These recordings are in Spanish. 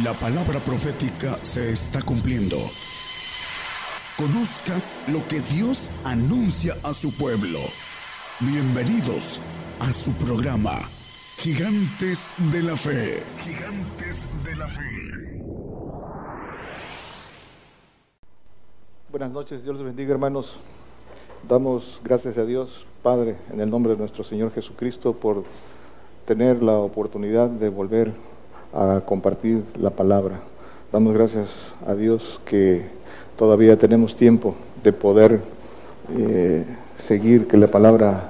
La palabra profética se está cumpliendo. Conozca lo que Dios anuncia a su pueblo. Bienvenidos a su programa, Gigantes de la Fe. Gigantes de la Fe. Buenas noches, Dios les bendiga hermanos. Damos gracias a Dios, Padre, en el nombre de nuestro Señor Jesucristo, por tener la oportunidad de volver a compartir la palabra. Damos gracias a Dios que todavía tenemos tiempo de poder eh, seguir, que la palabra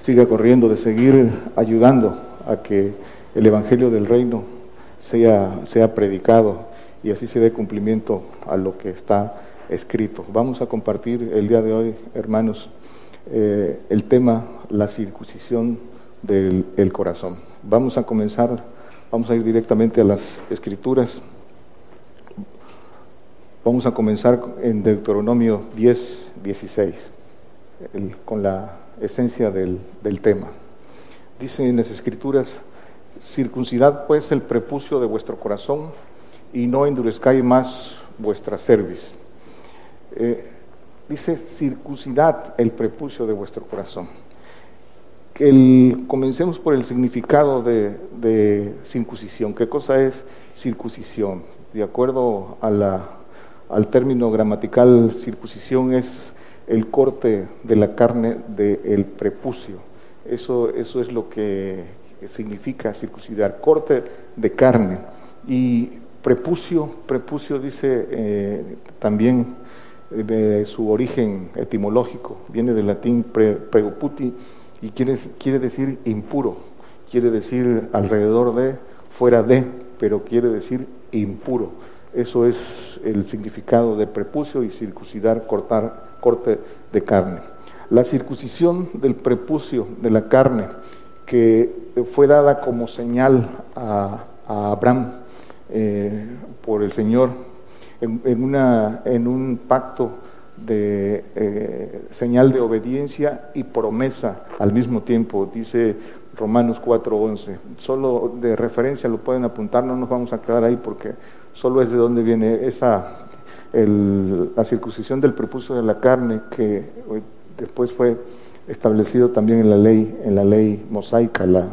siga corriendo, de seguir ayudando a que el Evangelio del Reino sea, sea predicado y así se dé cumplimiento a lo que está escrito. Vamos a compartir el día de hoy, hermanos, eh, el tema, la circuncisión del el corazón. Vamos a comenzar Vamos a ir directamente a las escrituras. Vamos a comenzar en Deuteronomio 10, 16, con la esencia del, tema. Dice en las escrituras, circuncidad pues el prepucio de vuestro corazón y no endurezcáis más vuestra cerviz. Eh, dice circuncidad el prepucio de vuestro corazón comencemos por el significado de, circuncisión. ¿Qué cosa es circuncisión? De acuerdo a la, al término gramatical, circuncisión es el corte de la carne del prepucio. Eso, eso es lo que significa circuncidar, corte de carne. Y prepucio, prepucio dice eh, también eh, de su origen etimológico, viene del latín pre, preoputi, y quiere, quiere decir impuro, quiere decir alrededor de, fuera de, pero quiere decir impuro. Eso es el significado de prepucio y circuncidar, cortar, corte de carne. La circuncisión del prepucio de la carne, que fue dada como señal a, Abraham eh, por el Señor en, un pacto de eh, señal de obediencia y promesa al mismo tiempo, dice Romanos 4:11. Solo de referencia lo pueden apuntar, no nos vamos a quedar ahí porque solo es de donde viene esa la circuncisión del prepucio de la carne que después fue establecido también en la ley en la ley mosaica la,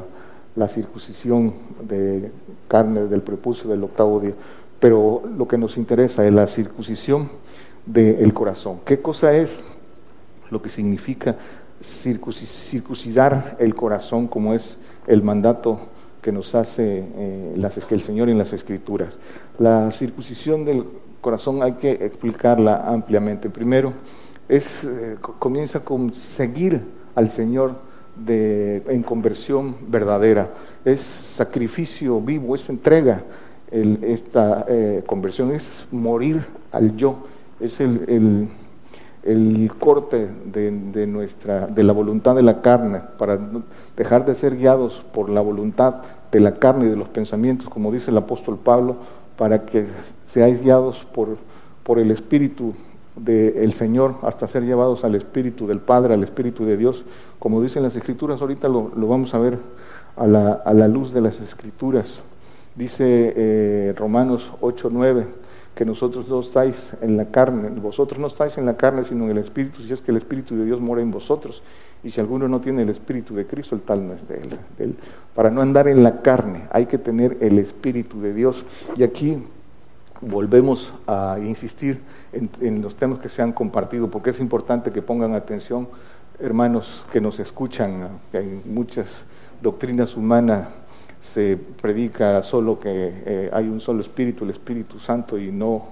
la circuncisión de carne del prepucio del octavo día. Pero lo que nos interesa es la circuncisión del corazón. ¿Qué cosa es lo que significa circuncidar el corazón como es el mandato que nos hace eh, el Señor en las Escrituras? La circuncisión del corazón hay que explicarla ampliamente. Primero, es, eh, comienza con seguir al Señor en conversión verdadera. Es sacrificio vivo, es entrega. esta eh, conversión es morir al yo es el, el, corte de, nuestra, de la voluntad de la carne, para dejar de ser guiados por la voluntad de la carne y de los pensamientos, como dice el apóstol Pablo, para que seáis guiados por, por el Espíritu del Señor hasta ser llevados al Espíritu del Padre, al Espíritu de Dios, como dicen las Escrituras, ahorita lo, vamos a ver a la, a la, luz de las Escrituras. Dice eh, Romanos 8, 9 que nosotros no estáis en la carne, vosotros no estáis en la carne, sino en el Espíritu, si es que el Espíritu de Dios mora en vosotros. Y si alguno no tiene el Espíritu de Cristo, el tal no es de él. Para no andar en la carne, hay que tener el Espíritu de Dios. Y aquí volvemos a insistir en, en los temas que se han compartido, porque es importante que pongan atención, hermanos que nos escuchan, que hay muchas doctrinas humanas se predica solo que eh, hay un solo Espíritu, el Espíritu Santo, y no,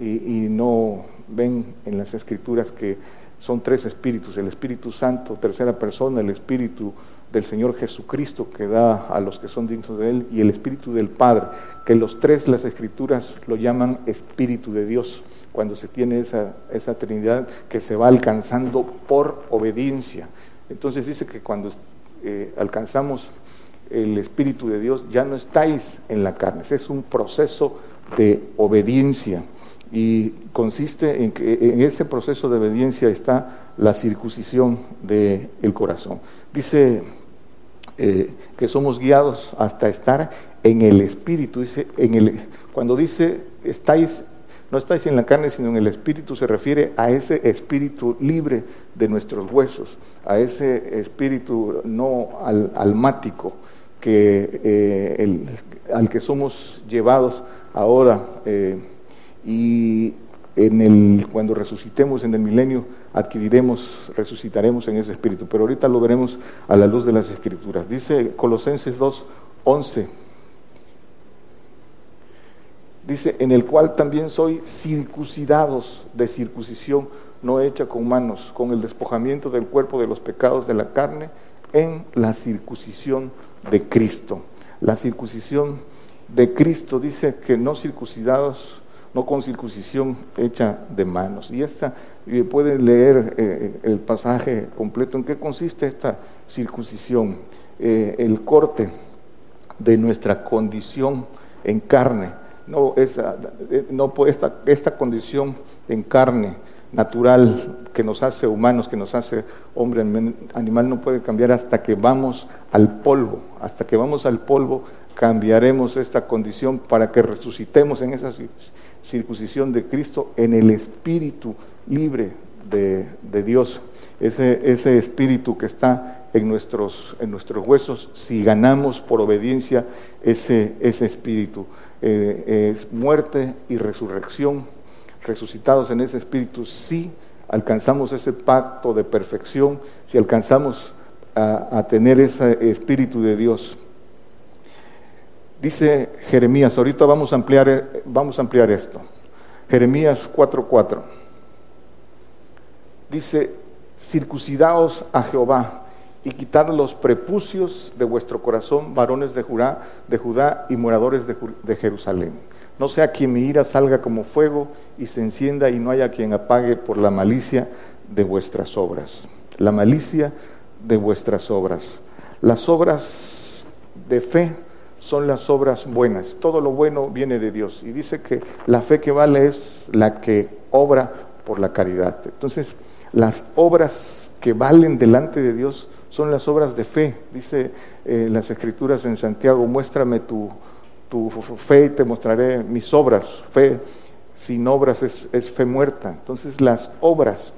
y, no ven en las Escrituras que son tres Espíritus, el Espíritu Santo, tercera persona, el Espíritu del Señor Jesucristo que da a los que son dignos de Él, y el Espíritu del Padre, que los tres las Escrituras lo llaman Espíritu de Dios, cuando se tiene esa, esa Trinidad que se va alcanzando por obediencia. Entonces dice que cuando eh, alcanzamos el Espíritu de Dios, ya no estáis en la carne. es un proceso de obediencia y consiste en que en ese proceso de obediencia está la circuncisión del corazón. Dice eh, que somos guiados hasta estar en el Espíritu. Dice, en el, cuando dice estáis, no estáis en la carne, sino en el Espíritu, se refiere a ese Espíritu libre de nuestros huesos, a ese Espíritu no almático que, eh, al que somos llevados ahora. Eh, y en el, cuando resucitemos en el milenio, adquiriremos, resucitaremos en ese espíritu. Pero ahorita lo veremos a la luz de las escrituras. Dice Colosenses 2, 11. Dice, en el cual también soy circuncidados de circuncisión no hecha con manos, con el despojamiento del cuerpo de los pecados de la carne, en la circuncisión de Cristo. La circuncisión de Cristo dice que no circuncidados no con circuncisión hecha de manos. Y esta, pueden leer eh, el pasaje completo. ¿En qué consiste esta circuncisión? Eh, el corte de nuestra condición en carne. No, esa, eh, no esta, esta condición en carne natural que nos hace humanos, que nos hace hombre, animal, no puede cambiar hasta que vamos al polvo. Hasta que vamos al polvo cambiaremos esta condición para que resucitemos en esa circuncisión de Cristo en el espíritu libre de, Dios, ese, espíritu que está en nuestros, en nuestros huesos, si ganamos por obediencia ese, ese espíritu. Eh, es muerte y resurrección, resucitados en ese espíritu, si alcanzamos ese pacto de perfección, si alcanzamos a, tener ese espíritu de Dios. Dice Jeremías, ahorita vamos a ampliar, vamos a ampliar esto. Jeremías 4:4. Dice, circuncidaos a Jehová y quitad los prepucios de vuestro corazón, varones de de Judá y moradores de, de Jerusalén. No sea quien mi ira salga como fuego y se encienda y no haya quien apague por la malicia de vuestras obras. La malicia de vuestras obras. Las obras de fe son las obras buenas. Todo lo bueno viene de Dios. Y dice que la fe que vale es la que obra por la caridad. Entonces, las obras que valen delante de Dios son las obras de fe. Dice eh, las escrituras en Santiago, muéstrame tu, tu, fe y te mostraré mis obras. Fe sin obras es, es fe muerta. Entonces, las obras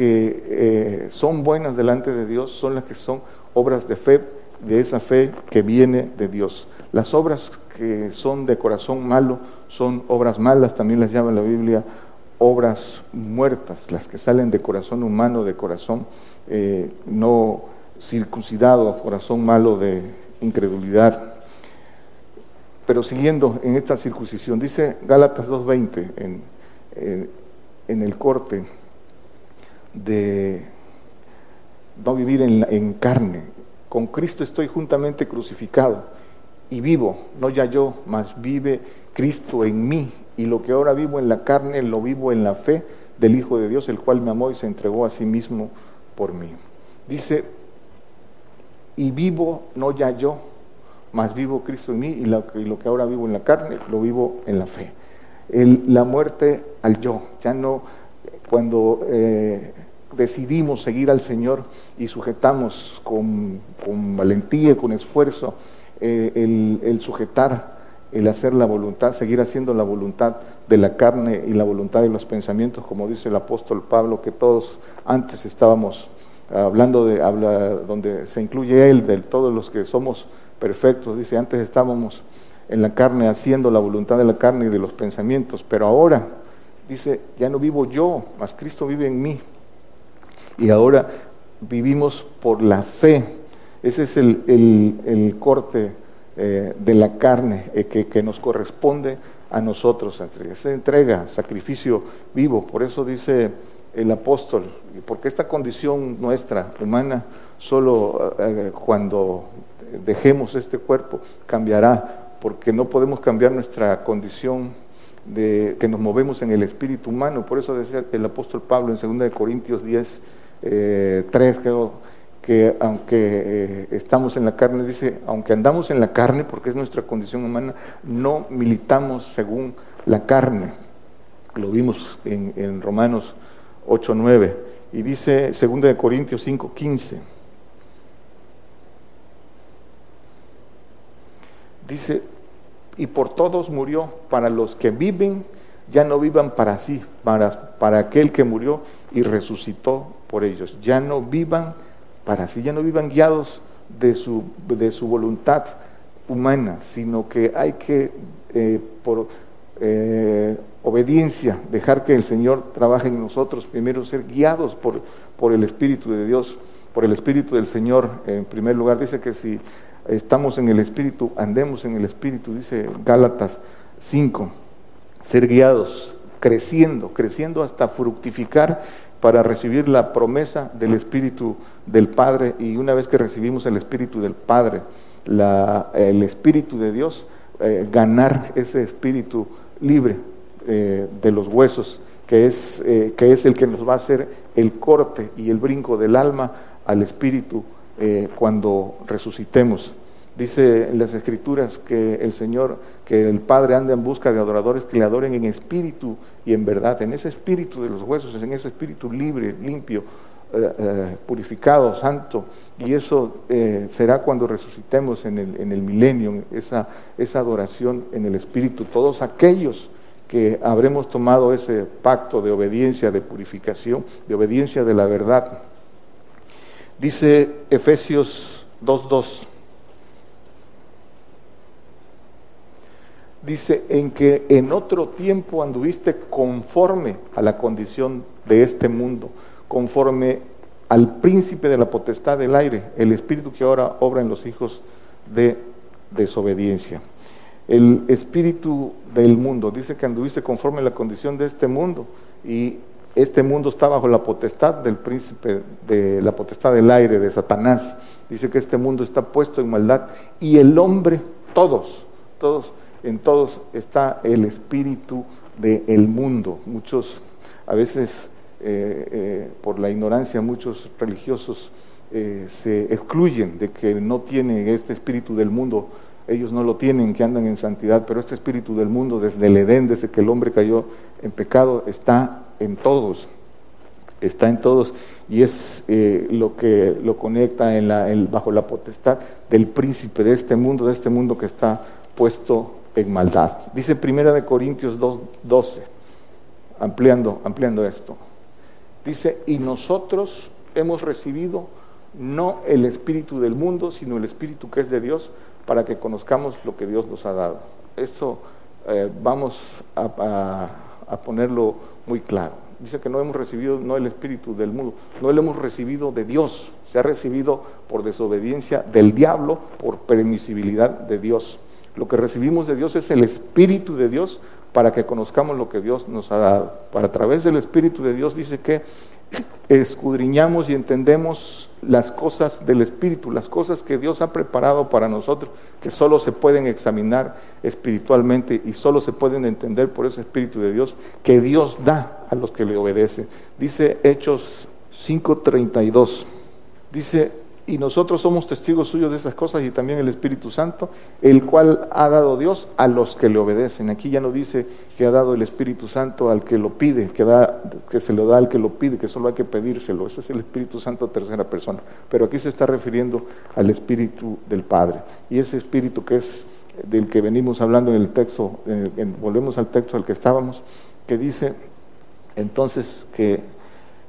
que eh, son buenas delante de Dios son las que son obras de fe, de esa fe que viene de Dios. Las obras que son de corazón malo son obras malas, también las llama la Biblia obras muertas, las que salen de corazón humano, de corazón eh, no circuncidado, corazón malo de incredulidad. Pero siguiendo en esta circuncisión, dice Gálatas 2.20 en, en el corte de no vivir en, en carne, con Cristo estoy juntamente crucificado y vivo, no ya yo, mas vive Cristo en mí, y lo que ahora vivo en la carne, lo vivo en la fe del Hijo de Dios, el cual me amó y se entregó a sí mismo por mí. Dice, y vivo no ya yo, mas vivo Cristo en mí, y lo, que ahora vivo en la carne, lo vivo en la fe. la muerte al yo, ya no, cuando eh, decidimos seguir al Señor y sujetamos con, valentía, con esfuerzo, eh, el, sujetar, el hacer la voluntad, seguir haciendo la voluntad de la carne y la voluntad de los pensamientos, como dice el apóstol Pablo, que todos antes estábamos hablando de, habla, donde se incluye él, de todos los que somos perfectos, dice, antes estábamos en la carne haciendo la voluntad de la carne y de los pensamientos, pero ahora, dice, ya no vivo yo, mas Cristo vive en mí. Y ahora vivimos por la fe ese es el, corte eh, de la carne eh, que, nos corresponde a nosotros. Esa entrega, sacrificio vivo. Por eso dice el apóstol, porque esta condición nuestra, humana, solo eh, cuando dejemos este cuerpo cambiará, porque no podemos cambiar nuestra condición de que nos movemos en el espíritu humano. Por eso decía el apóstol Pablo en 2 Corintios 10, 3, creo, que aunque eh, estamos en la carne, dice, aunque andamos en la carne, porque es nuestra condición humana, no militamos según la carne. Lo vimos en, en Romanos 8, 9. Y dice 2 de Corintios 5, 15. dice, y por todos murió, para los que viven, ya no vivan para sí, para, para aquel que murió y resucitó por ellos. Ya no vivan para sí, ya no vivan guiados de su, de su voluntad humana, sino que hay que, eh, por eh, obediencia, dejar que el Señor trabaje en nosotros, primero ser guiados por, por el Espíritu de Dios, por el Espíritu del Señor. En primer lugar, dice que si estamos en el Espíritu, andemos en el Espíritu, dice Gálatas 5, ser guiados, creciendo, creciendo hasta fructificar para recibir la promesa del Espíritu del Padre. Y una vez que recibimos el Espíritu del Padre, el Espíritu de Dios, eh, ganar ese Espíritu libre eh, de los huesos, que es, eh, que es el que nos va a hacer el corte y el brinco del alma al Espíritu cuando resucitemos. Dice en las Escrituras que el Señor, que el Padre anda en busca de adoradores que le adoren en espíritu y en verdad, en ese espíritu de los huesos, en ese espíritu libre, limpio, eh, eh, purificado, santo, y eso eh, será cuando resucitemos en el, en el milenio, esa, esa adoración en el Espíritu. Todos aquellos que habremos tomado ese pacto de obediencia, de purificación, de obediencia de la verdad. Dice Efesios 2.2. Dice, en que en otro tiempo anduviste conforme a la condición de este mundo conforme al príncipe de la potestad del aire, el espíritu que ahora obra en los hijos de desobediencia. El espíritu del mundo, dice que anduviste conforme a la condición de este mundo y este mundo está bajo la potestad del príncipe de la potestad del aire, de Satanás. Dice que este mundo está puesto en maldad y el hombre, todos, todos, en todos está el espíritu del mundo. Muchos a veces eh, eh, por la ignorancia muchos religiosos eh, se excluyen de que no tienen este espíritu del mundo, ellos no lo tienen, que andan en santidad, pero este espíritu del mundo desde el Edén, desde que el hombre cayó en pecado, está en todos, está en todos y es lo que lo conecta bajo la potestad del príncipe de este mundo, de este mundo que está puesto en maldad. Dice Primera de Corintios 2.12, ampliando, ampliando esto. Dice, y nosotros hemos recibido no el espíritu del mundo, sino el espíritu que es de Dios, para que conozcamos lo que Dios nos ha dado. Esto eh, vamos a, ponerlo muy claro. Dice que no hemos recibido no el espíritu del mundo, no lo hemos recibido de Dios, se ha recibido por desobediencia del diablo, por permisibilidad de Dios. Lo que recibimos de Dios es el espíritu de Dios para que conozcamos lo que Dios nos ha dado. Para a través del Espíritu de Dios dice que escudriñamos y entendemos las cosas del Espíritu, las cosas que Dios ha preparado para nosotros, que solo se pueden examinar espiritualmente y solo se pueden entender por ese Espíritu de Dios que Dios da a los que le obedecen. Dice Hechos 5:32, dice, y nosotros somos testigos suyos de esas cosas y también el Espíritu Santo, el cual ha dado Dios a los que le obedecen. Aquí ya no dice que ha dado el Espíritu Santo al que lo pide, que, da, que se lo da al que lo pide, que solo hay que pedírselo. Ese es el Espíritu Santo tercera persona. Pero aquí se está refiriendo al Espíritu del Padre. Y ese Espíritu que es del que venimos hablando en el texto, volvemos al texto al que estábamos, que dice entonces que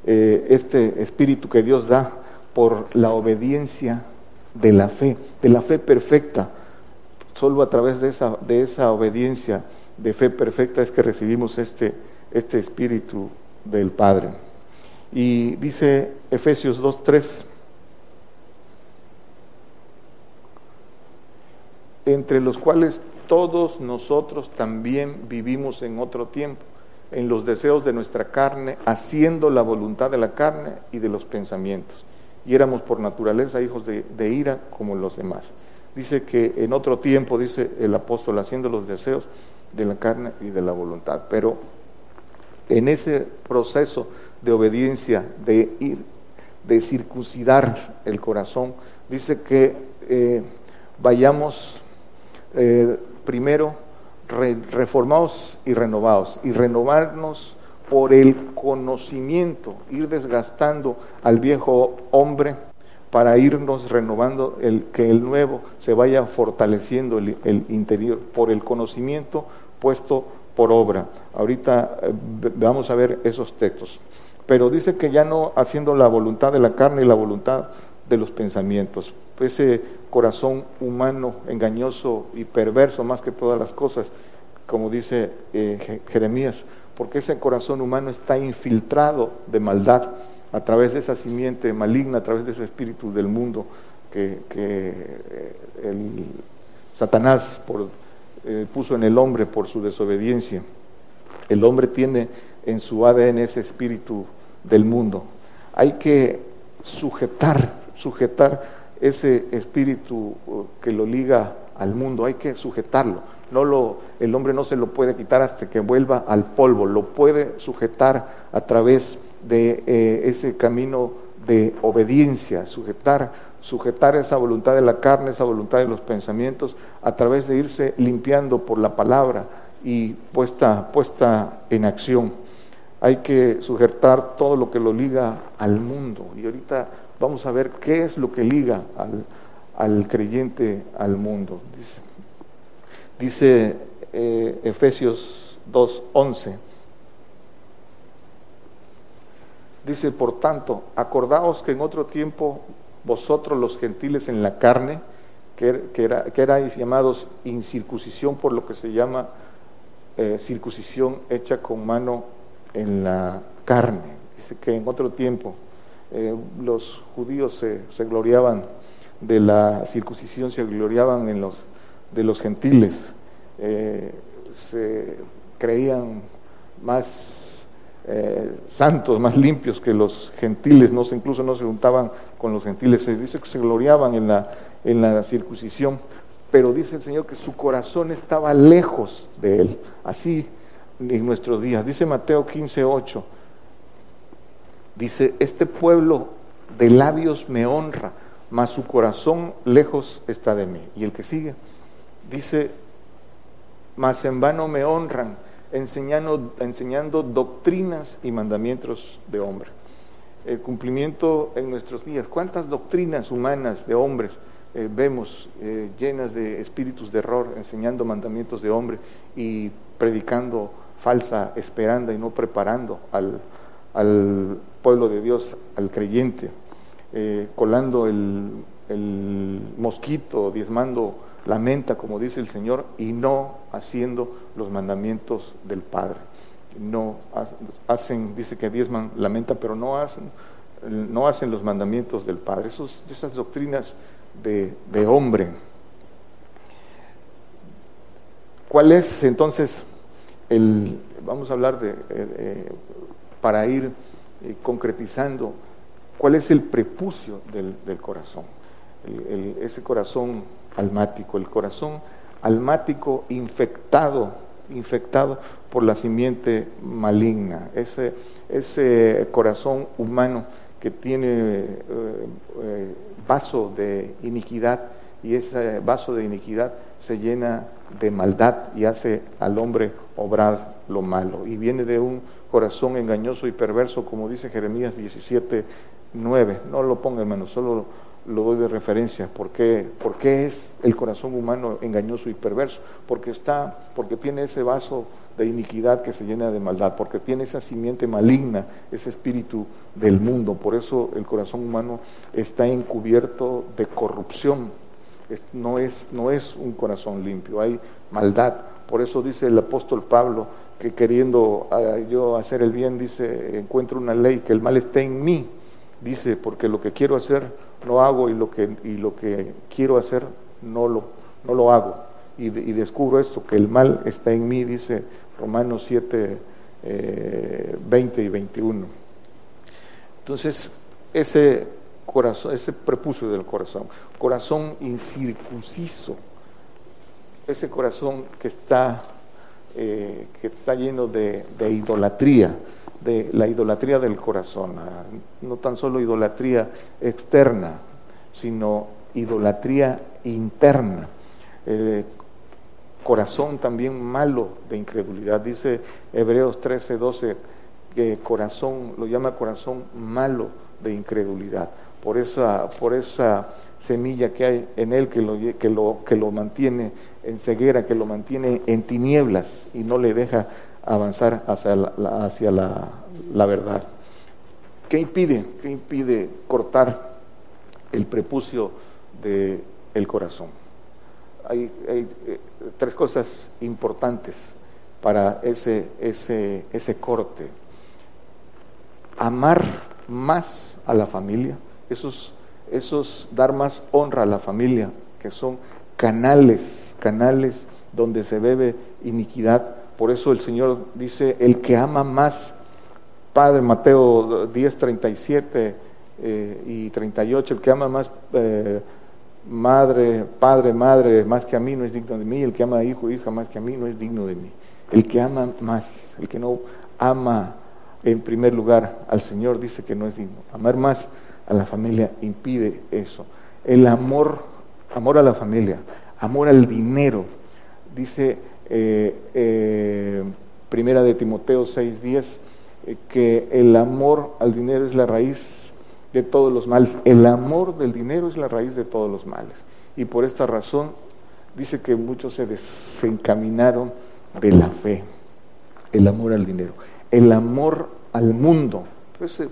eh, este Espíritu que Dios da, por la obediencia de la fe, de la fe perfecta. Solo a través de esa, de esa obediencia de fe perfecta es que recibimos este, este Espíritu del Padre. Y dice Efesios 2.3, entre los cuales todos nosotros también vivimos en otro tiempo, en los deseos de nuestra carne, haciendo la voluntad de la carne y de los pensamientos y éramos por naturaleza hijos de, ira como los demás. Dice que en otro tiempo, dice el apóstol, haciendo los deseos de la carne y de la voluntad. Pero en ese proceso de obediencia, de ir, de circuncidar el corazón, dice que eh, vayamos eh, primero reformados y renovados, y renovarnos por el conocimiento, ir desgastando al viejo hombre para irnos renovando, el, que el nuevo se vaya fortaleciendo el, interior por el conocimiento puesto por obra. Ahorita eh, vamos a ver esos textos. Pero dice que ya no haciendo la voluntad de la carne y la voluntad de los pensamientos. Ese corazón humano, engañoso y perverso más que todas las cosas, como dice eh, Jeremías, porque ese corazón humano está infiltrado de maldad a través de esa simiente maligna, a través de ese espíritu del mundo que, eh, el Satanás eh, puso en el hombre por su desobediencia. El hombre tiene en su ADN ese espíritu del mundo. Hay que sujetar, sujetar ese espíritu uh, que lo liga al mundo, hay que sujetarlo. No lo, el hombre no se lo puede quitar hasta que vuelva al polvo, lo puede sujetar a través de eh, ese camino de obediencia, sujetar, sujetar esa voluntad de la carne, esa voluntad de los pensamientos, a través de irse limpiando por la palabra y puesta, puesta en acción. Hay que sujetar todo lo que lo liga al mundo. Y ahorita vamos a ver qué es lo que liga al, al creyente al mundo. Dice, dice eh, Efesios 2.11 Dice, por tanto, acordaos que en otro tiempo vosotros los gentiles en la carne, que, era, que erais llamados incircuncisión por lo que se llama eh, circuncisión hecha con mano en la carne. Dice que en otro tiempo eh, los judíos se, se, gloriaban de la circuncisión, se gloriaban en los, de los gentiles, eh, se creían más eh, santos, más limpios que los gentiles, no incluso no se juntaban con los gentiles, se dice que se gloriaban en la, en la circuncisión, pero dice el Señor que su corazón estaba lejos de él, así en nuestros días. Dice Mateo 15, 8, dice, este pueblo de labios me honra, mas su corazón lejos está de mí. Y el que sigue, dice, mas en vano me honran enseñando, enseñando doctrinas y mandamientos de hombre. El cumplimiento en nuestros días. ¿Cuántas doctrinas humanas de hombres eh, vemos eh, llenas de espíritus de error, enseñando mandamientos de hombre y predicando falsa esperanza y no preparando al, al pueblo de Dios, al creyente, eh, colando el, el mosquito, diezmando la menta, como dice el Señor, y no haciendo los mandamientos del Padre. No hacen, dice que diezman la menta, pero no hacen, no hacen los mandamientos del Padre. Esas doctrinas de, hombre. ¿Cuál es entonces el, vamos a hablar de, eh, para ir eh, concretizando, cuál es el prepucio del, corazón? ese corazón almático, el corazón almático infectado, infectado por la simiente maligna, ese, ese corazón humano que tiene eh, eh, vaso de iniquidad y ese vaso de iniquidad se llena de maldad y hace al hombre obrar lo malo. Y viene de un corazón engañoso y perverso, como dice Jeremías 17, 9. No lo ponga, hermano, solo lo doy de referencia. ¿Por qué? es el corazón humano engañoso y perverso? Porque está, porque tiene ese vaso de iniquidad que se llena de maldad, porque tiene esa simiente maligna, ese espíritu del mundo. Por eso el corazón humano está encubierto de corrupción. No es, no es un corazón limpio, hay maldad. Por eso dice el apóstol Pablo que queriendo ah, yo hacer el bien, dice, encuentro una ley, que el mal está en mí. Dice, porque lo que quiero hacer no hago y lo que, y lo que quiero hacer no lo, no lo hago. Y, descubro esto, que el mal está en mí, dice Romanos 7, 20 eh, y 21. Entonces, ese corazón, ese prepucio del corazón, corazón incircunciso, ese corazón que está, eh, que está lleno de idolatría, de la idolatría del corazón, no tan solo idolatría externa, sino idolatría interna. corazón también malo de incredulidad. Dice Hebreos 13, 12 que corazón, lo llama corazón malo de incredulidad. por esa, por esa semilla que hay en él que lo, que, lo, que lo mantiene en ceguera, que lo mantiene en tinieblas y no le deja avanzar hacia la, hacia la, la verdad. ¿Qué impide? ¿Qué impide cortar el prepucio del el corazón? Hay, hay eh, tres cosas importantes para ese, ese, ese corte. Amar más a la familia, esos, esos dar más honra a la familia, que son canales, canales donde se bebe iniquidad. Por eso el Señor dice, el que ama más, Padre Mateo 10, 37 eh, y 38, el que ama más eh, madre, padre, madre, más que a mí no es digno de mí, el que ama a hijo, hija más que a mí no es digno de mí. El que ama más, el que no ama en primer lugar al Señor, dice que no es digno. Amar más a la familia impide eso. El amor, amor a la familia, amor al dinero, dice eh, eh, Primera de Timoteo 6:10, eh, que el amor al dinero es la raíz de todos los males. El amor del dinero es la raíz de todos los males. Y por esta razón dice que muchos se desencaminaron de la fe, el amor al dinero, el amor al mundo. Pues, eh,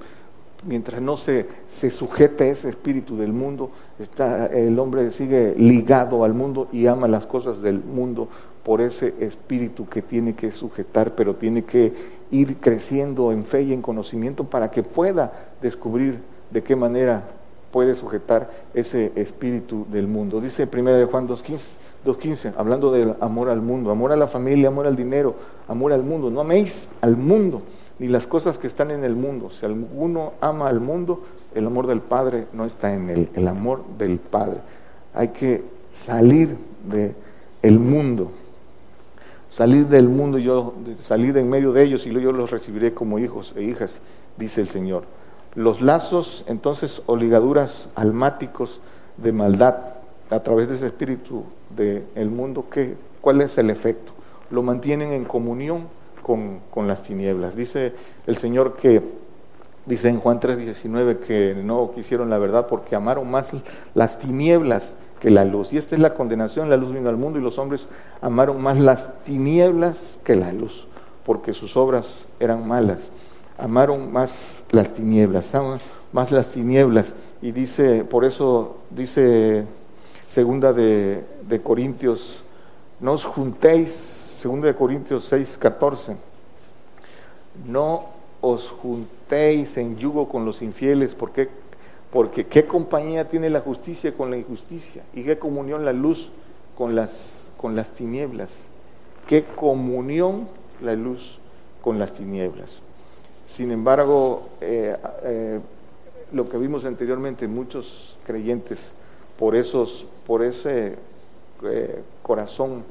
mientras no se, se sujete ese espíritu del mundo, está, el hombre sigue ligado al mundo y ama las cosas del mundo por ese espíritu que tiene que sujetar, pero tiene que ir creciendo en fe y en conocimiento para que pueda descubrir de qué manera puede sujetar ese espíritu del mundo. Dice 1 de Juan 2.15, 2.15, hablando del amor al mundo, amor a la familia, amor al dinero, amor al mundo. No améis al mundo ni las cosas que están en el mundo. Si alguno ama al mundo, el amor del Padre no está en él, el amor del Padre. Hay que salir del el mundo, salir del mundo, yo salir en medio de ellos y yo los recibiré como hijos e hijas, dice el Señor. Los lazos, entonces, o ligaduras almáticos de maldad a través de ese espíritu del mundo, ¿qué, ¿cuál es el efecto? Lo mantienen en comunión con, con las tinieblas. Dice el Señor que, dice en Juan 3:19, que no quisieron la verdad porque amaron más las tinieblas que la luz. Y esta es la condenación, la luz vino al mundo y los hombres amaron más las tinieblas que la luz, porque sus obras eran malas. Amaron más las tinieblas, más las tinieblas. Y dice, por eso dice segunda de, de Corintios, no os juntéis, segunda de Corintios 6, 14, no os juntéis en yugo con los infieles, porque, porque qué compañía tiene la justicia con la injusticia y qué comunión la luz con las, con las tinieblas, qué comunión la luz con las tinieblas. Sin embargo, eh, eh, lo que vimos anteriormente, muchos creyentes por, esos, por ese eh, corazón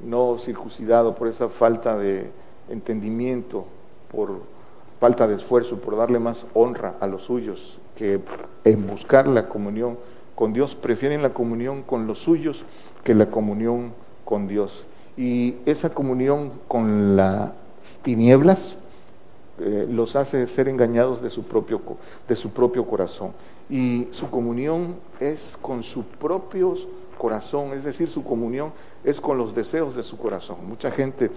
no circuncidado, por esa falta de entendimiento, por falta de esfuerzo, por darle más honra a los suyos que en buscar la comunión con Dios, prefieren la comunión con los suyos que la comunión con Dios. Y esa comunión con las tinieblas eh, los hace ser engañados de su, propio, de su propio corazón y su comunión es con su propio corazón, es decir, su comunión es con los deseos de su corazón. Mucha gente,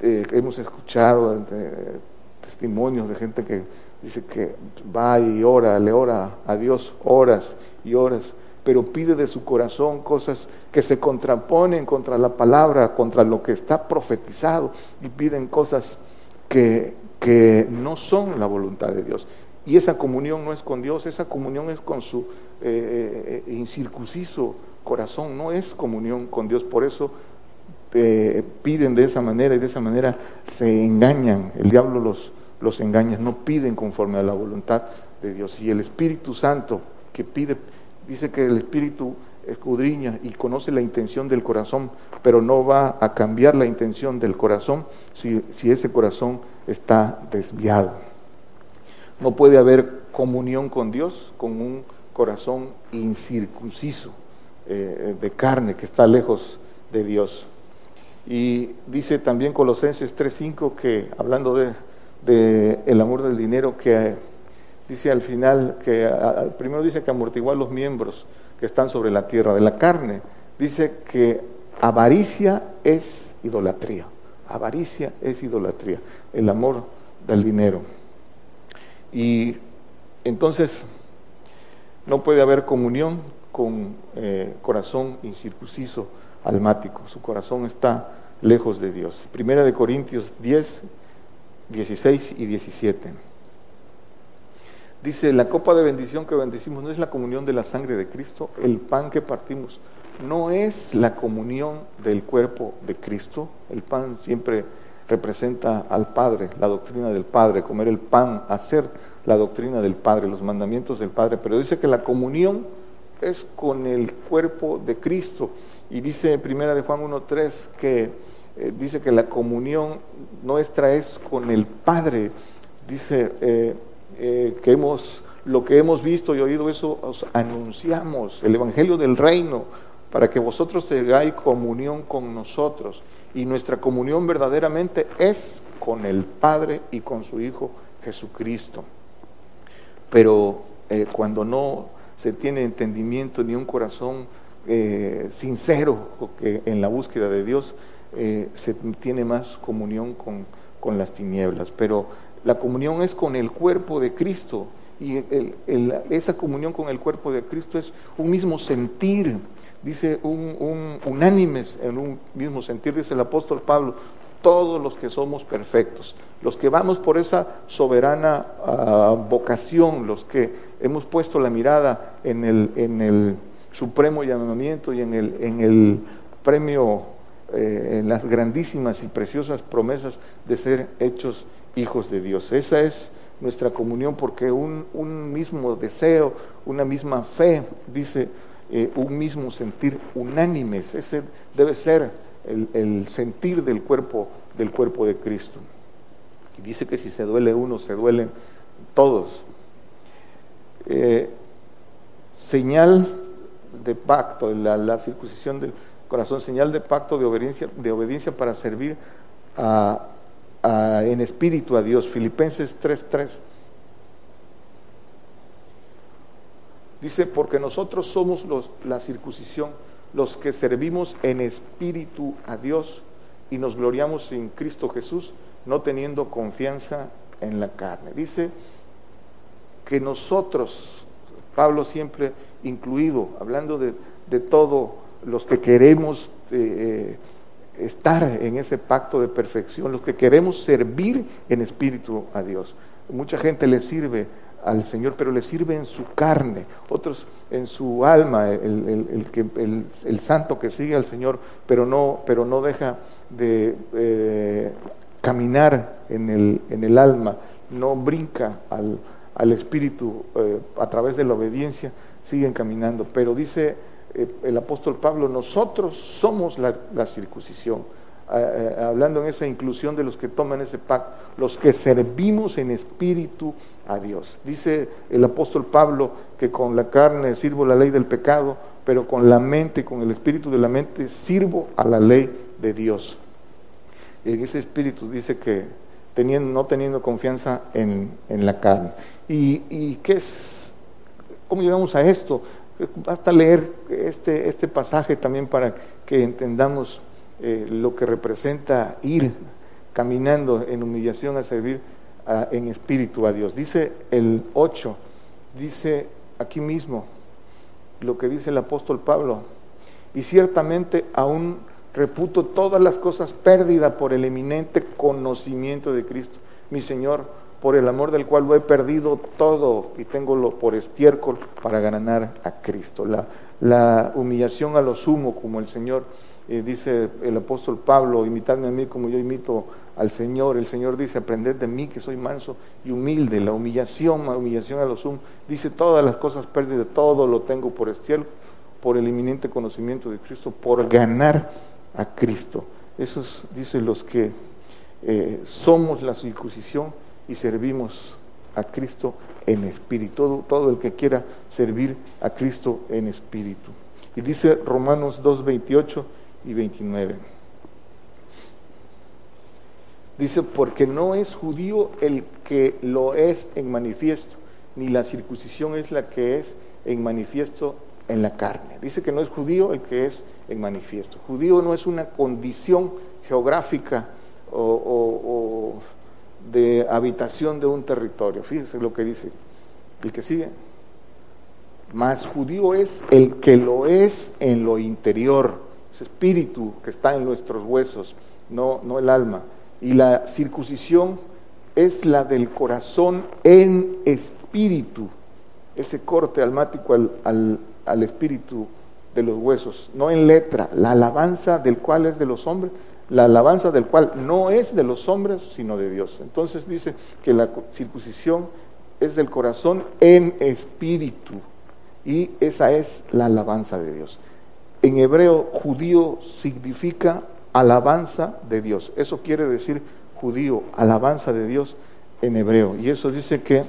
eh, hemos escuchado eh, testimonios de gente que dice que va y ora, le ora a Dios horas y horas, pero pide de su corazón cosas que se contraponen contra la palabra, contra lo que está profetizado, y piden cosas que, que no son la voluntad de Dios. Y esa comunión no es con Dios, esa comunión es con su eh, eh, incircunciso corazón, no es comunión con Dios. Por eso eh, piden de esa manera y de esa manera se engañan, el diablo los, los engaña, no piden conforme a la voluntad de Dios. Y el Espíritu Santo que pide, dice que el Espíritu escudriña y conoce la intención del corazón, pero no va a cambiar la intención del corazón si, si ese corazón está desviado. No puede haber comunión con Dios con un corazón incircunciso, eh, de carne, que está lejos de Dios. Y dice también Colosenses 3.5 que, hablando de, el amor del dinero, que Dice al final que, primero dice que amortiguar los miembros que están sobre la tierra de la carne. Dice que avaricia es idolatría. Avaricia es idolatría, el amor del dinero. Y entonces no puede haber comunión con eh, corazón incircunciso, almático. Su corazón está lejos de Dios. Primera de Corintios 10, 16 y 17. Dice, la copa de bendición que bendecimos no es la comunión de la sangre de Cristo, el pan que partimos no es la comunión del cuerpo de Cristo. El pan siempre representa al Padre, la doctrina del Padre, comer el pan, hacer la doctrina del Padre, los mandamientos del Padre. Pero dice que la comunión es con el cuerpo de Cristo. Y dice en primera de Juan 1.3 que eh, dice que la comunión nuestra es con el Padre. Dice eh, eh, que hemos, lo que hemos visto y oído, eso os anunciamos, el Evangelio del Reino, para que vosotros tengáis comunión con nosotros. Y nuestra comunión verdaderamente es con el Padre y con su Hijo Jesucristo. Pero cuando no se tiene entendimiento ni un corazón sincero en la búsqueda de Dios eh, se tiene más comunión con, con, las tinieblas. Pero la comunión es con el cuerpo de Cristo y esa comunión con el cuerpo de Cristo es un mismo sentir, dice un, un, unánimes en un mismo sentir, dice el apóstol Pablo, todos los que somos perfectos, los que vamos por esa soberana ah, vocación, los que hemos puesto la mirada en el, en el supremo llamamiento y en el, en el premio, eh, las grandísimas y preciosas promesas de ser hechos hijos de Dios. Esa es nuestra comunión porque un, mismo deseo, una misma fe, dice, eh, un mismo sentir unánimes, ese debe ser el, sentir del cuerpo, del cuerpo de Cristo. Y dice que si se duele uno, se duelen todos. Eh, señal de pacto, la, circuncisión del corazón, señal de pacto de obediencia, de obediencia para servir en espíritu a Dios. Filipenses 3:3. Dice, porque nosotros somos los, la circuncisión los que servimos en espíritu a Dios y nos gloriamos en Cristo Jesús, no teniendo confianza en la carne. Dice que nosotros, Pablo siempre incluido, hablando de, de todos los que queremos eh, estar en ese pacto de perfección, los que queremos servir en espíritu a Dios. Mucha gente le sirve al Señor, pero le sirve en su carne, otros en su alma, el, que, el, santo que sigue al Señor, pero no, pero no deja de eh, caminar en el, en el alma, no brinca al, al Espíritu eh, a través de la obediencia, siguen caminando. Pero dice eh, el apóstol Pablo, nosotros somos la, circuncisión eh, hablando en esa inclusión de los que toman ese pacto, los que servimos en espíritu a Dios. Dice el apóstol Pablo que con la carne sirvo la ley del pecado, pero con la mente, con el espíritu de la mente, sirvo a la ley de Dios. Y en ese espíritu dice que teniendo, no teniendo confianza en, la carne. ¿Y, ¿Y qué es? ¿Cómo llegamos a esto? Basta leer este, este pasaje también para que entendamos eh, lo que representa ir caminando en humillación a servir en espíritu a Dios. Dice el 8, dice aquí mismo lo que dice el apóstol Pablo, y ciertamente aún reputo todas las cosas pérdidas por el eminente conocimiento de Cristo, mi Señor, por el amor del cual lo he perdido todo y tengo por estiércol para ganar a Cristo. La, la humillación a lo sumo, como el Señor eh, dice el apóstol Pablo, imitadme a mí como yo imito al Señor. El Señor dice, aprended de mí que soy manso y humilde. La humillación, la humillación a los sum, dice todas las cosas pérdidas, todo lo tengo por cielo, por el inminente conocimiento de Cristo, por ganar a Cristo. Esos, dice los que eh, somos la circuncisión y servimos a Cristo en espíritu. Todo, todo el que quiera servir a Cristo en espíritu. Y dice Romanos 2.28, y 29. Dice, porque no es judío el que lo es en manifiesto, ni la circuncisión es la que es en manifiesto en la carne. Dice que no es judío el que es en manifiesto. Judío no es una condición geográfica o, de habitación de un territorio. Fíjense lo que dice el que sigue. Más judío es el que lo es en lo interior, espíritu que está en nuestros huesos, no, no el alma. Y la circuncisión es la del corazón en espíritu, ese corte almático al, al espíritu de los huesos, no en letra, la alabanza del cual es de los hombres, la alabanza del cual no es de los hombres, sino de Dios. Entonces dice que la circuncisión es del corazón en espíritu, y esa es la alabanza de Dios. En hebreo, judío significa alabanza de Dios. Eso quiere decir judío, alabanza de Dios en hebreo. Y eso dice que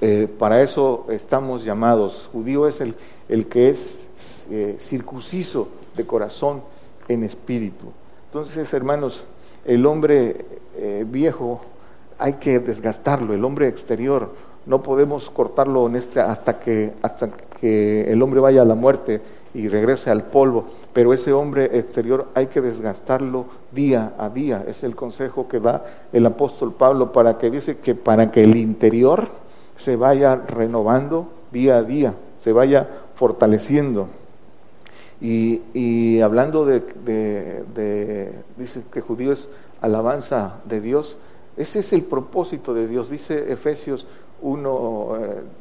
eh, para eso estamos llamados. Judío es el, el que es eh, circunciso de corazón en espíritu. Entonces, hermanos, el hombre eh, viejo hay que desgastarlo, el hombre exterior no podemos cortarlo en este, hasta, que, hasta que el hombre vaya a la muerte y regrese al polvo, pero ese hombre exterior hay que desgastarlo día a día. Es el consejo que da el apóstol Pablo para que dice que para que el interior se vaya renovando día a día, se vaya fortaleciendo. Y, hablando de, de, dice que judío es alabanza de Dios, ese es el propósito de Dios, dice Efesios 1,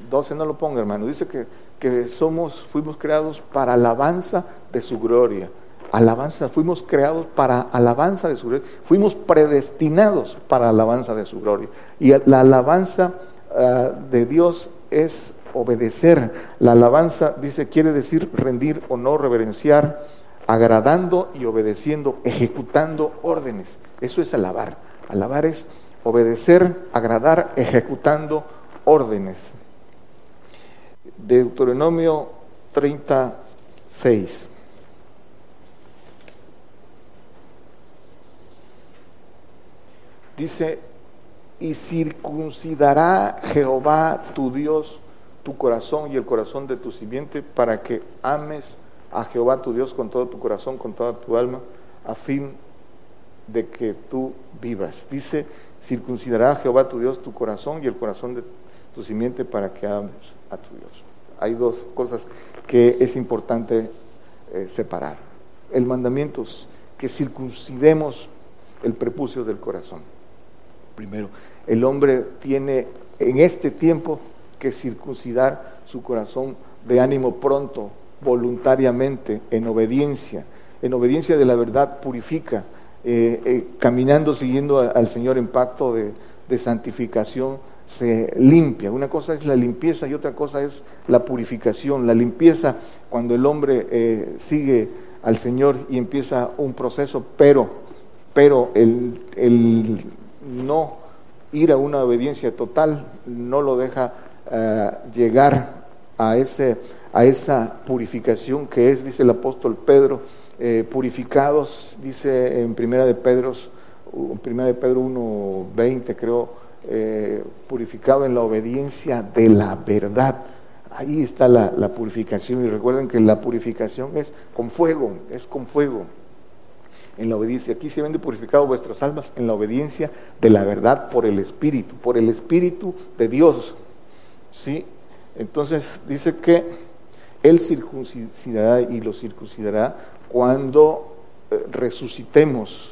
12, eh, no lo ponga hermano, dice que, que somos, fuimos creados para alabanza de su gloria. Alabanza, fuimos creados para alabanza de su gloria, fuimos predestinados para alabanza de su gloria. Y la alabanza ah, de Dios es obedecer. La alabanza, dice, quiere decir rendir honor, reverenciar, agradando y obedeciendo, ejecutando órdenes. Eso es alabar. Alabar es obedecer, agradar, ejecutando órdenes. Deuteronomio 36. Dice, y circuncidará Jehová tu Dios tu corazón y el corazón de tu simiente para que ames a Jehová tu Dios con todo tu corazón, con toda tu alma, a fin de que tú vivas. Dice, circuncidará Jehová tu Dios tu corazón y el corazón de tu simiente para que ames a tu Dios. Hay dos cosas que es importante eh, separar. El mandamiento es que circuncidemos el prepucio del corazón. Primero, el hombre tiene en este tiempo circuncidar su corazón de ánimo pronto, voluntariamente, en obediencia. En obediencia de la verdad purifica, eh, eh, caminando, siguiendo al Señor en pacto de, santificación, se limpia. Una cosa es la limpieza y otra cosa es la purificación. La limpieza cuando el hombre eh, sigue al Señor y empieza un proceso, pero, pero el, el no ir a una obediencia total no lo deja eh, llegar a, ese, a esa purificación que es, dice el apóstol Pedro, eh, purificados, dice en Primera de Pedro, Primera de Pedro 1.20 creo, eh, purificado en la obediencia de la verdad. Ahí está la, la, purificación y recuerden que la purificación es con fuego, es con fuego. En la obediencia, aquí se vende purificado vuestras almas en la obediencia de la verdad por el Espíritu, por el Espíritu de Dios. ¿Sí? Entonces dice que Él circuncidará y lo circuncidará cuando eh, resucitemos,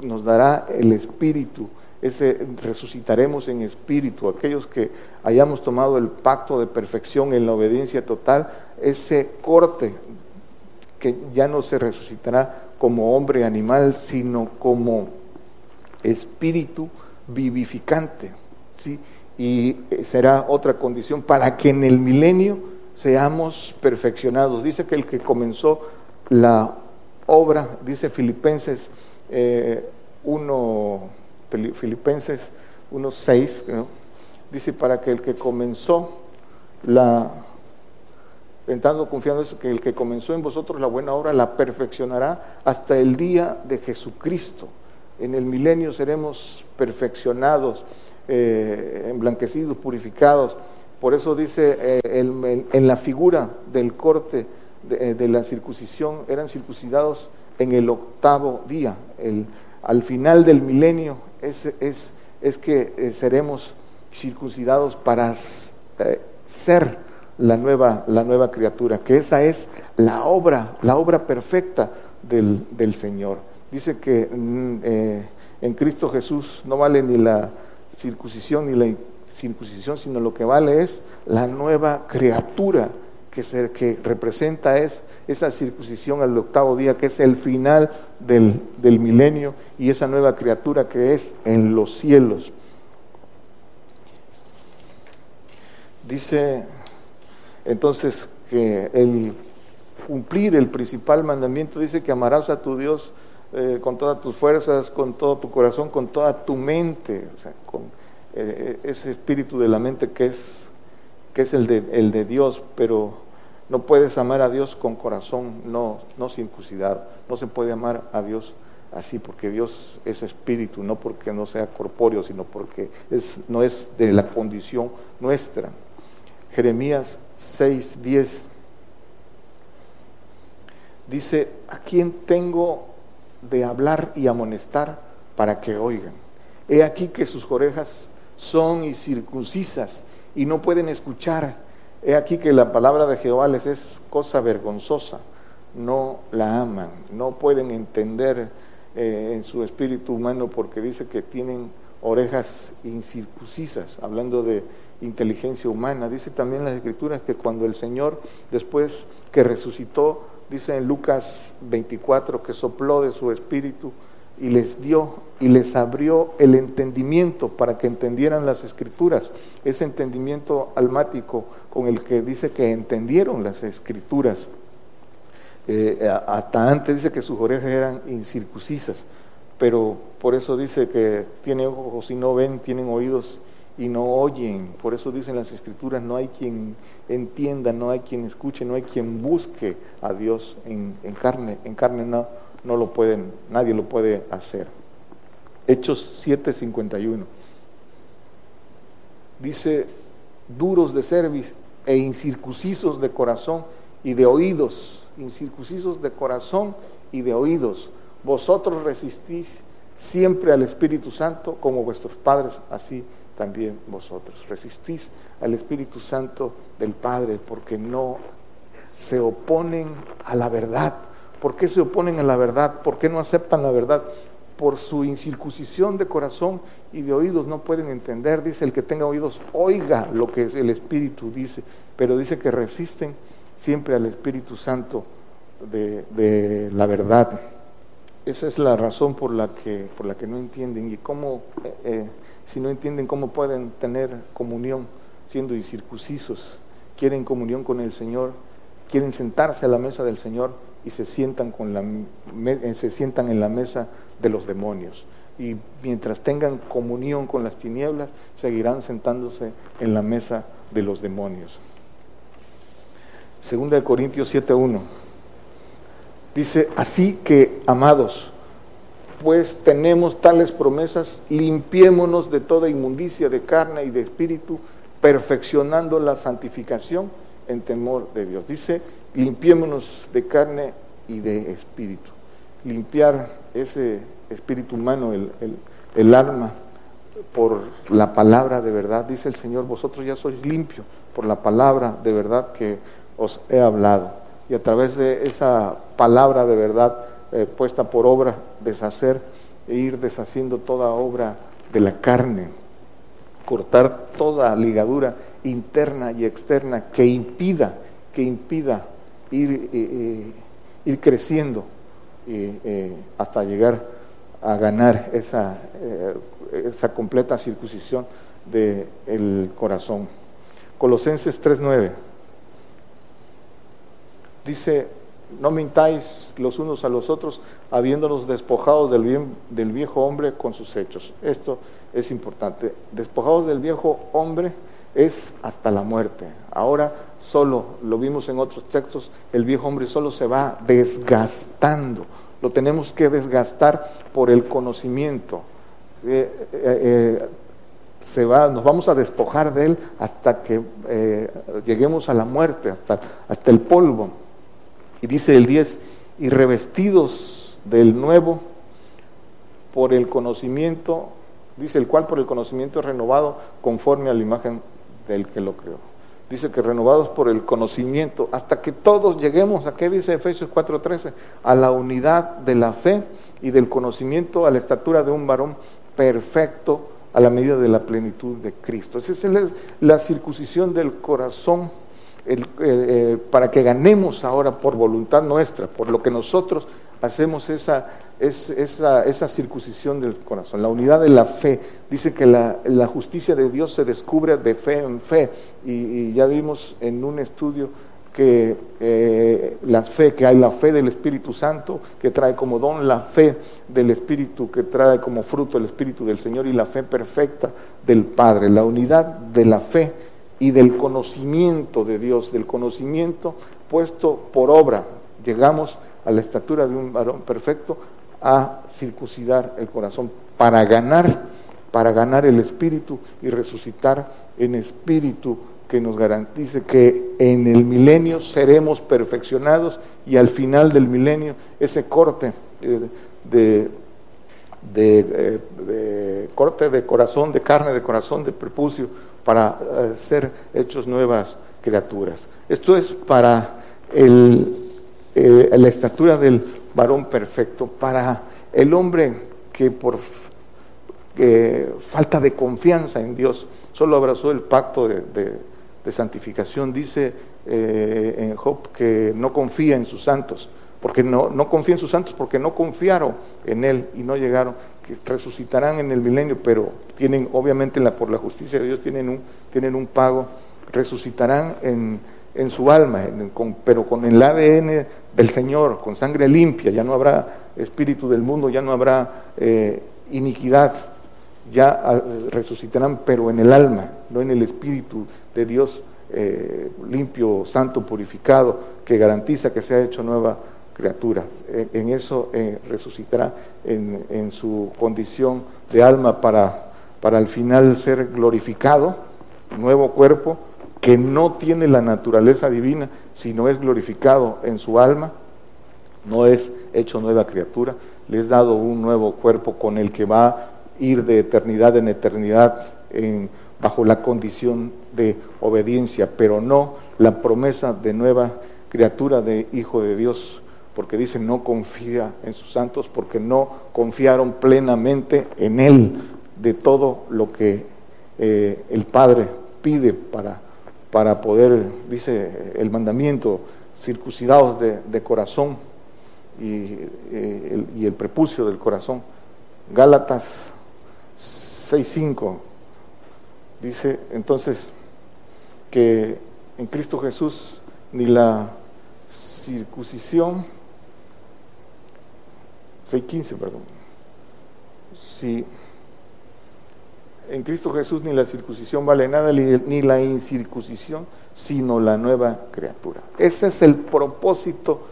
nos dará el Espíritu, ese resucitaremos en espíritu, aquellos que hayamos tomado el pacto de perfección en la obediencia total, ese corte que ya no se resucitará como hombre animal, sino como espíritu vivificante, ¿sí? Y eh, será otra condición para que en el milenio seamos perfeccionados. Dice que el que comenzó la obra, dice Filipenses 1, eh, Filipenses 1.6, dice para que el que comenzó la, entrando confiando en que el que comenzó en vosotros la buena obra la perfeccionará hasta el día de Jesucristo. En el milenio seremos perfeccionados eh, emblanquecidos, purificados. Por eso dice eh, en la figura del corte de, la circuncisión, eran circuncidados en el octavo día. El, al final del milenio es, es, es que seremos circuncidados para ser la nueva, la nueva criatura, que esa es la obra, la obra perfecta del, del Señor. Dice que mm, eh, en Cristo Jesús no vale ni la circuncisión ni la circuncisión, sino lo que vale es la nueva criatura que, se, que representa es esa circuncisión al octavo día, que es el final del, del milenio, y esa nueva criatura que es en los cielos. Dice entonces que el cumplir el principal mandamiento dice que amarás a tu Dios eh, con todas tus fuerzas, con todo tu corazón, con toda tu mente, o sea, con eh, ese espíritu de la mente que es, que es el, de, el de Dios, pero no puedes amar a Dios con corazón no, no circuncidado, no se puede amar a Dios así, porque Dios es espíritu, no porque no sea corpóreo, sino porque es, no es de la condición nuestra. Jeremías 6, 10. Dice, ¿a quién tengo de hablar y amonestar para que oigan? He aquí que sus orejas son incircuncisas y no pueden escuchar. He aquí que la palabra de Jehová les es cosa vergonzosa. No la aman, no pueden entender eh, en su espíritu humano porque dice que tienen orejas incircuncisas, hablando de inteligencia humana. Dice también las escrituras que cuando el Señor, después que resucitó, dice en Lucas 24, que sopló de su espíritu y les dio y les abrió el entendimiento para que entendieran las escrituras, ese entendimiento almático con el que dice que entendieron las escrituras. Eh, hasta antes dice que sus orejas eran incircuncisas, pero por eso dice que tienen ojos y no ven, tienen oídos y no oyen. Por eso dicen las escrituras, no hay quien entienda, no hay quien escuche, no hay quien busque a Dios en, carne. En carne no, no lo pueden, nadie lo puede hacer. Hechos 7:51. Dice, duros de cerviz e incircuncisos de corazón y de oídos, incircuncisos de corazón y de oídos. Vosotros resistís siempre al Espíritu Santo como vuestros padres así también vosotros. Resistís al Espíritu Santo del Padre porque no se oponen a la verdad. ¿Por qué se oponen a la verdad? ¿Por qué no aceptan la verdad? Por su incircuncisión de corazón y de oídos no pueden entender. Dice el que tenga oídos, oiga lo que el Espíritu dice. Pero dice que resisten siempre al Espíritu Santo de, la verdad. Esa es la razón por la que, por la que no entienden. Y cómo eh, eh, si no entienden cómo pueden tener comunión siendo incircuncisos, quieren comunión con el Señor, quieren sentarse a la mesa del Señor y se sientan, con la, eh, se sientan en la mesa de los demonios. Y mientras tengan comunión con las tinieblas, seguirán sentándose en la mesa de los demonios. Segunda de Corintios 7.1 dice, así que, amados, pues tenemos tales promesas, limpiémonos de toda inmundicia de carne y de espíritu, perfeccionando la santificación en temor de Dios. Dice, limpiémonos de carne y de espíritu. Limpiar ese espíritu humano, el, el alma, por la palabra de verdad. Dice el Señor, vosotros ya sois limpios por la palabra de verdad que os he hablado. Y a través de esa palabra de verdad, eh, puesta por obra, deshacer e ir deshaciendo toda obra de la carne, cortar toda ligadura interna y externa que impida, que impida ir, eh, eh, creciendo hasta llegar a ganar esa, esa completa circuncisión del corazón. Colosenses 3.9 dice, no mintáis los unos a los otros, habiéndonos despojados del, bien, del viejo hombre con sus hechos. Esto es importante. Despojados del viejo hombre es hasta la muerte. Ahora solo, lo vimos en otros textos, el viejo hombre solo se va desgastando. Lo tenemos que desgastar por el conocimiento. Eh, eh, eh, se va, nos vamos a despojar de él hasta que lleguemos a la muerte, hasta el polvo. Y dice el 10, y revestidos del nuevo por el conocimiento, dice el cual por el conocimiento renovado conforme a la imagen del que lo creó. Dice que renovados por el conocimiento, hasta que todos lleguemos, ¿a qué dice Efesios 4:13? A la unidad de la fe y del conocimiento, a la estatura de un varón perfecto, a la medida de la plenitud de Cristo. Esa es la circuncisión del corazón eh, eh, para que ganemos ahora por voluntad nuestra, por lo que nosotros hacemos esa, esa, esa, circuncisión del corazón, la unidad de la fe. Dice que la, la justicia de Dios se descubre de fe en fe. Y, ya vimos en un estudio que eh, la fe, que hay la fe del Espíritu Santo, que trae como don la fe del Espíritu, que trae como fruto el Espíritu del Señor y la fe perfecta del Padre, la unidad de la fe y del conocimiento de Dios, del conocimiento puesto por obra. Llegamos a la estatura de un varón perfecto a circuncidar el corazón para ganar, para ganar el espíritu y resucitar en espíritu que nos garantice que en el milenio seremos perfeccionados y al final del milenio ese corte eh, de, de, eh, corte de corazón, de carne, de corazón, de prepucio, para eh, ser hechos nuevas criaturas. Esto es para eh, la estatura del varón perfecto, para el hombre que por falta de confianza en Dios solo abrazó el pacto de, santificación. Dice eh, en Job que no confía en sus santos, porque no, no confía en sus santos porque no confiaron en Él y no llegaron que resucitarán en el milenio, pero tienen, obviamente, la, por la justicia de Dios, tienen un, tienen un pago, resucitarán en, en su alma, pero con el ADN del Señor, con sangre limpia, ya no habrá espíritu del mundo, ya no habrá eh, iniquidad, ya ah, resucitarán, pero en el alma, no en el espíritu de Dios eh, limpio, santo, purificado, que garantiza que se ha hecho nueva criaturas. En, eso eh, resucitará en, su condición de alma para, para al final ser glorificado, nuevo cuerpo, que no tiene la naturaleza divina, sino es glorificado en su alma, no es hecho nueva criatura, le es dado un nuevo cuerpo con el que va a ir de eternidad en eternidad en, bajo la condición de obediencia, pero no la promesa de nueva criatura de Hijo de Dios porque dice no confía en sus santos, porque no confiaron plenamente en Él de todo lo que eh, el Padre pide para, para poder, dice el mandamiento, circuncidados de, corazón y, eh, el, y prepucio del corazón. Gálatas 6.5 dice entonces que en Cristo Jesús ni la circuncisión 6.15, perdón. Si en Cristo Jesús ni la circuncisión vale nada, ni la incircuncisión, sino la nueva criatura. Ese es el propósito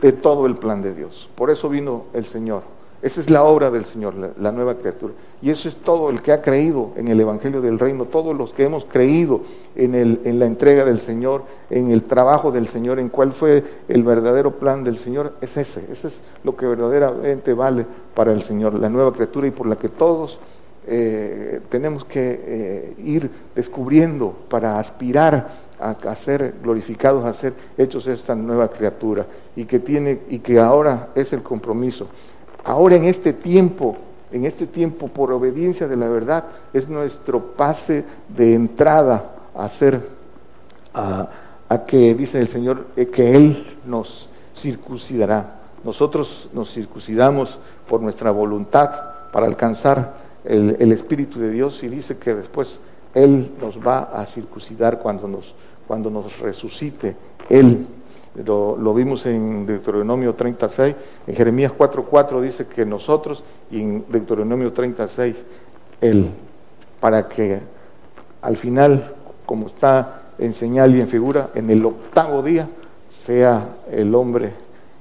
de todo el plan de Dios. Por eso vino el Señor esa es la obra del Señor, la, nueva criatura. Y eso es todo el que ha creído en el Evangelio del Reino, todos los que hemos creído en, en la entrega del Señor, en el trabajo del Señor, en cuál fue el verdadero plan del Señor, es ese. Ese es lo que verdaderamente vale para el Señor, la nueva criatura y por la que todos eh, tenemos que eh, ir descubriendo para aspirar a, ser glorificados, a ser hechos esta nueva criatura y que tiene y que ahora es el compromiso Ahora en este tiempo, en este tiempo por obediencia de la verdad, es nuestro pase de entrada a ser, a, que dice el Señor, eh, que Él nos circuncidará. Nosotros nos circuncidamos por nuestra voluntad para alcanzar el, el, Espíritu de Dios y dice que después Él nos va a circuncidar cuando nos, cuando nos resucite Él lo, vimos en Deuteronomio 36, en Jeremías 4.4 dice que nosotros, y en Deuteronomio 36, Él, para que al final, como está en señal y en figura, en el octavo día sea el hombre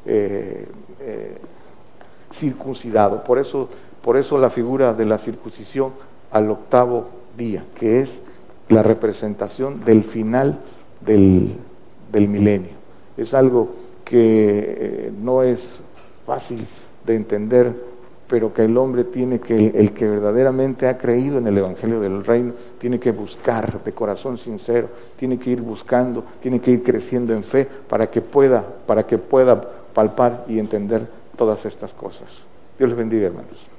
eh, eh, circuncidado. Por eso, por eso la figura de la circuncisión al octavo día, que es la representación del final del, milenio. Es algo que eh, no es fácil de entender, pero que el hombre tiene que, el, que verdaderamente ha creído en el Evangelio del Reino, tiene que buscar de corazón sincero, tiene que ir buscando, tiene que ir creciendo en fe para que pueda, para que pueda palpar y entender todas estas cosas. Dios les bendiga, hermanos.